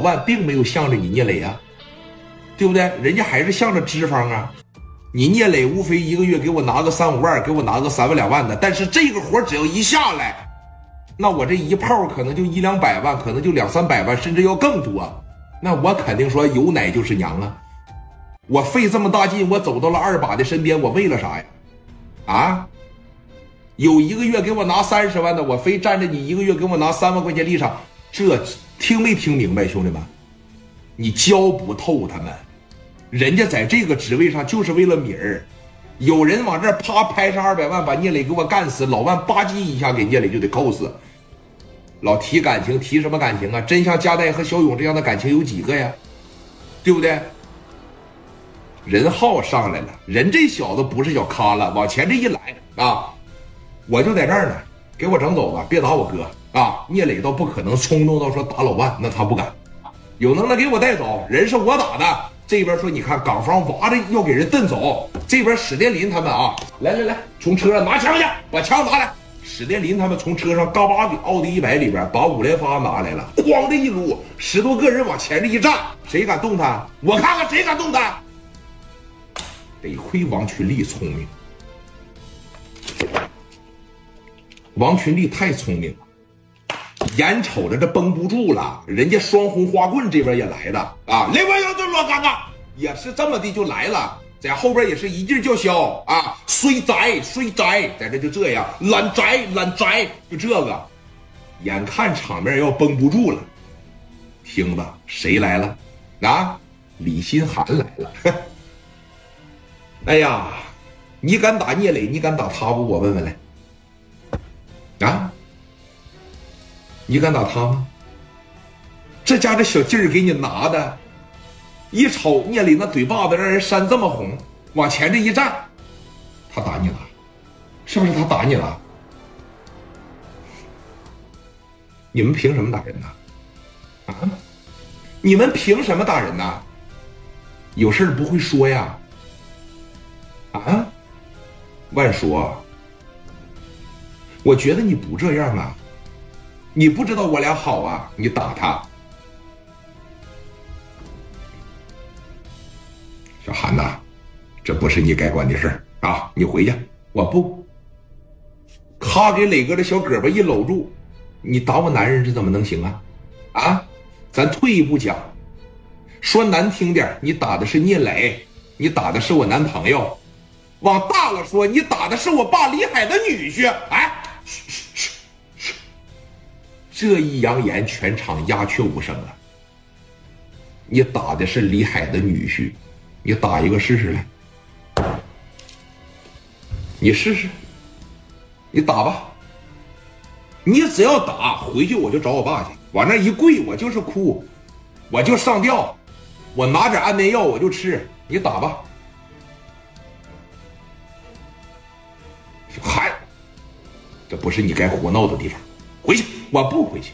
万并没有向着你聂磊啊，对不对？人家还是向着脂肪啊。你聂磊无非一个月给我拿个三五万，给我拿个三万两万的，但是这个活只要一下来，那我这一炮可能就一两百万，可能就两三百万，甚至要更多。那我肯定说有奶就是娘啊！我费这么大劲，我走到了二把的身边，我为了啥呀？啊？有一个月给我拿三十万的，我非站着你一个月给我拿三万块钱立场，这听没听明白，兄弟们？你教不透他们。人家在这个职位上就是为了米儿，有人往这啪拍上二百万，把聂磊给我干死，老万吧唧一下给聂磊就得扣死。老提感情，提什么感情啊？真像佳代和小勇这样的感情有几个呀？对不对？任浩上来了，人这小子不是小咖了，往前这一来啊，我就在这儿呢，给我整走吧，别打我哥啊！聂磊倒不可能冲动到说打老万，那他不敢，有能耐给我带走，人是我打的。这边说，你看港方哇的要给人蹬走。这边史殿林他们啊，来来来，从车上拿枪去，把枪拿来。史殿林他们从车上嘎巴给奥迪一百里边把五连发拿来了，咣的一撸，十多个人往前这一站，谁敢动他？我看看谁敢动他。得亏王群力聪明，王群力太聪明了，眼瞅着这绷不住了，人家双红花棍这边也来了啊！另外要这老尴尬。也是这么的就来了，在后边也是一劲叫嚣啊！虽宅虽宅，在这就这样懒宅懒宅，就这个，眼看场面要绷不住了，听吧，谁来了？啊，李新寒来了！哎呀，你敢打聂磊？你敢打他不？我问问来，啊，你敢打他吗？这家这小劲儿给你拿的。一瞅聂磊那嘴巴子让人扇这么红，往前这一站，他打你了，是不是他打你了？你们凭什么打人呢？啊？你们凭什么打人呢？有事儿不会说呀？啊？万叔，我觉得你不这样啊，你不知道我俩好啊，你打他。小韩呐，这不是你该管的事儿啊！你回去，我不。他给磊哥的小胳膊一搂住，你打我男人，这怎么能行啊？啊，咱退一步讲，说难听点，你打的是聂磊，你打的是我男朋友；往大了说，你打的是我爸李海的女婿。哎，这一扬言，全场鸦雀无声了。你打的是李海的女婿。你打一个试试来，你试试，你打吧。你只要打回去，我就找我爸去，往那一跪，我就是哭，我就上吊，我拿点安眠药我就吃。你打吧。嗨，这不是你该胡闹的地方，回去，我不回去。